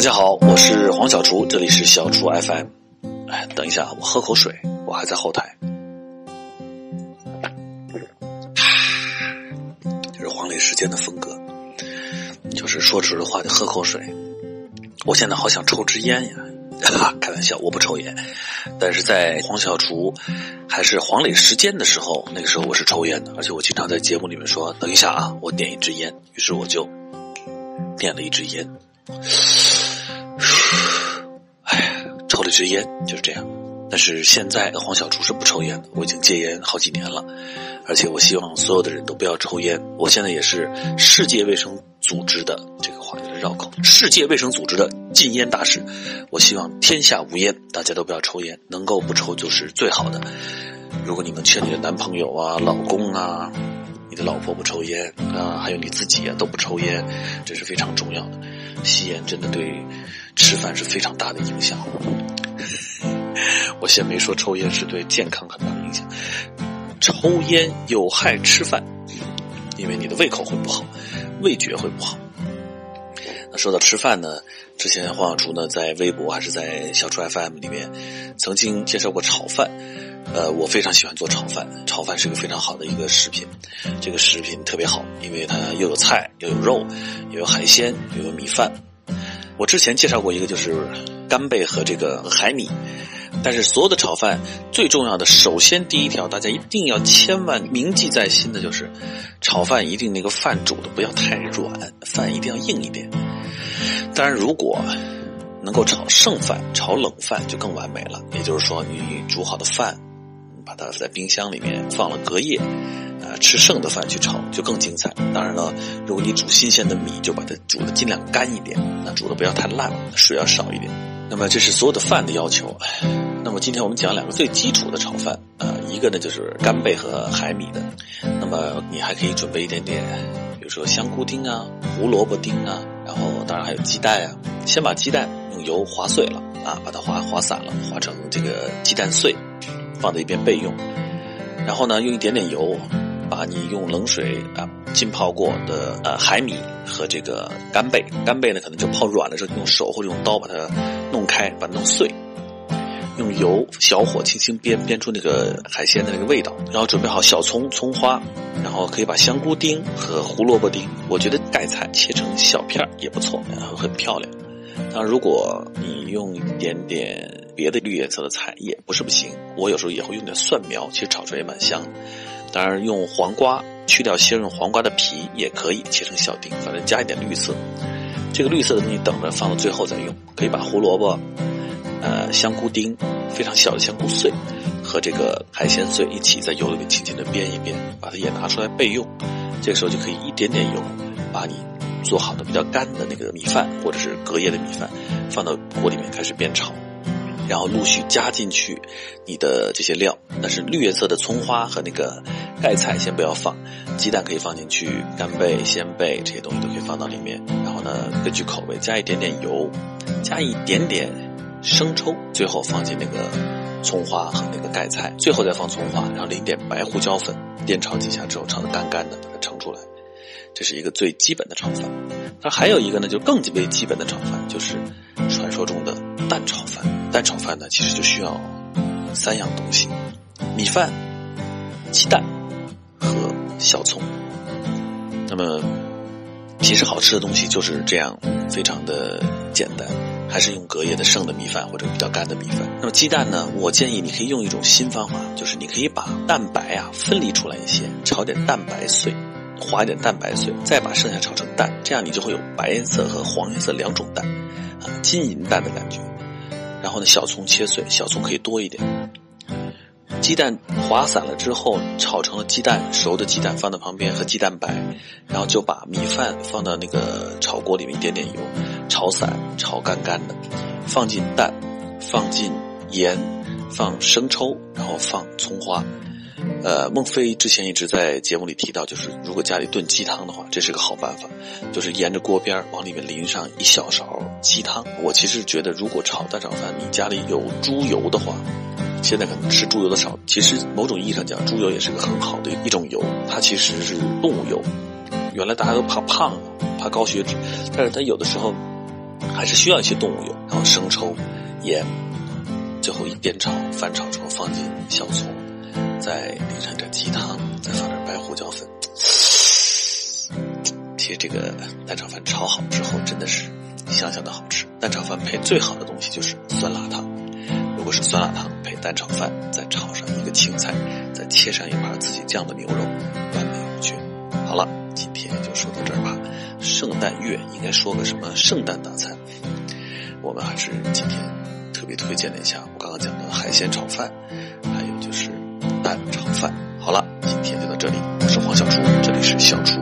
大家好，我是黄小厨，这里是小厨 FM。哎，等一下，我喝口水，我还在后台。这是黄磊时间的风格，就是说出的话就喝口水。我现在好想抽支烟呀！哈开玩笑，我不抽烟，但是在黄小厨还是黄磊时间的时候，那个时候我是抽烟的，而且我经常在节目里面说：“等一下啊，我点一支烟。”于是我就点了一支烟。哎，抽了一支烟就是这样。但是现在黄小厨是不抽烟的，我已经戒烟好几年了，而且我希望所有的人都不要抽烟。我现在也是世界卫生组织的这个话绕口，世界卫生组织的禁烟大使。我希望天下无烟，大家都不要抽烟，能够不抽就是最好的。如果你能劝你的男朋友啊、老公啊。你的老婆不抽烟啊，还有你自己啊都不抽烟，这是非常重要的。吸烟真的对吃饭是非常大的影响。我先没说抽烟是对健康很大的影响，抽烟有害吃饭，因为你的胃口会不好，味觉会不好。那说到吃饭呢，之前黄小厨呢在微博还是在小厨 FM 里面曾经介绍过炒饭。呃，我非常喜欢做炒饭，炒饭是个非常好的一个食品，这个食品特别好，因为它又有菜，又有肉，又有海鲜，又有米饭。我之前介绍过一个，就是干贝和这个海米。但是所有的炒饭最重要的，首先第一条，大家一定要千万铭记在心的就是，炒饭一定那个饭煮的不要太软，饭一定要硬一点。当然，如果能够炒剩饭、炒冷饭就更完美了。也就是说，你煮好的饭。把它在冰箱里面放了隔夜，吃剩的饭去炒就更精彩。当然了，如果你煮新鲜的米，就把它煮的尽量干一点，那煮的不要太烂，水要少一点。那么这是所有的饭的要求。那么今天我们讲两个最基础的炒饭，呃，一个呢就是干贝和海米的。那么你还可以准备一点点，比如说香菇丁啊、胡萝卜丁啊，然后当然还有鸡蛋啊。先把鸡蛋用油划碎了啊，把它划划散了，划成这个鸡蛋碎。放在一边备用，然后呢，用一点点油，把你用冷水啊浸泡过的呃海米和这个干贝，干贝呢可能就泡软了之后，用手或者用刀把它弄开，把它弄碎，用油小火轻轻煸煸出那个海鲜的那个味道，然后准备好小葱葱花，然后可以把香菇丁和胡萝卜丁，我觉得盖菜切成小片也不错，然后很漂亮。那如果你用一点点。别的绿颜色的菜也不是不行，我有时候也会用点蒜苗，其实炒出来也蛮香。当然用黄瓜去掉先用黄瓜的皮也可以切成小丁，反正加一点绿色。这个绿色的东西等着放到最后再用。可以把胡萝卜、呃香菇丁、非常小的香菇碎和这个海鲜碎一起在油里面轻轻的煸一煸，把它也拿出来备用。这个时候就可以一点点油把你做好的比较干的那个米饭或者是隔夜的米饭放到锅里面开始煸炒。然后陆续加进去你的这些料，但是绿颜色的葱花和那个盖菜先不要放，鸡蛋可以放进去，干贝、鲜贝这些东西都可以放到里面。然后呢，根据口味加一点点油，加一点点生抽，最后放进那个葱花和那个盖菜，最后再放葱花，然后淋点白胡椒粉，煸炒几下之后炒得干干的，把它盛出来。这是一个最基本的炒饭。它还有一个呢，就更为基本的炒饭，就是传说中的蛋炒饭。蛋炒饭呢，其实就需要三样东西：米饭、鸡蛋和小葱。那么，其实好吃的东西就是这样，非常的简单。还是用隔夜的剩的米饭或者比较干的米饭。那么鸡蛋呢，我建议你可以用一种新方法，就是你可以把蛋白啊分离出来一些，炒点蛋白碎，划一点蛋白碎，再把剩下炒成蛋，这样你就会有白颜色和黄颜色两种蛋，啊，金银蛋的感觉。然后呢，小葱切碎，小葱可以多一点。鸡蛋划散了之后，炒成了鸡蛋熟的鸡蛋放到旁边和鸡蛋白，然后就把米饭放到那个炒锅里面，一点点油，炒散，炒干干的，放进蛋，放进盐，放生抽，然后放葱花。呃，孟非之前一直在节目里提到，就是如果家里炖鸡汤的话，这是个好办法，就是沿着锅边往里面淋上一小勺鸡汤。我其实觉得，如果炒蛋炒饭，你家里有猪油的话，现在可能吃猪油的少，其实某种意义上讲，猪油也是个很好的一种油，它其实是动物油。原来大家都怕胖，怕高血脂，但是它有的时候还是需要一些动物油，然后生抽、盐，最后一煸炒，翻炒之后放进小葱，再淋上点鸡汤，再放点白胡椒粉。其实这个蛋炒饭炒好之后，真的是香香的好吃。蛋炒饭配最好的东西就是酸辣汤，如果是酸辣汤配蛋炒饭，再炒上一个青菜，再切上一盘自己酱的牛肉，完美无缺。好了，今天就说到这儿吧。圣诞月应该说个什么圣诞大餐？我们还是今天特别推荐了一下我刚刚讲的海鲜炒饭，还蛋炒饭。好了，今天就到这里，我是黄小厨，这里是小厨。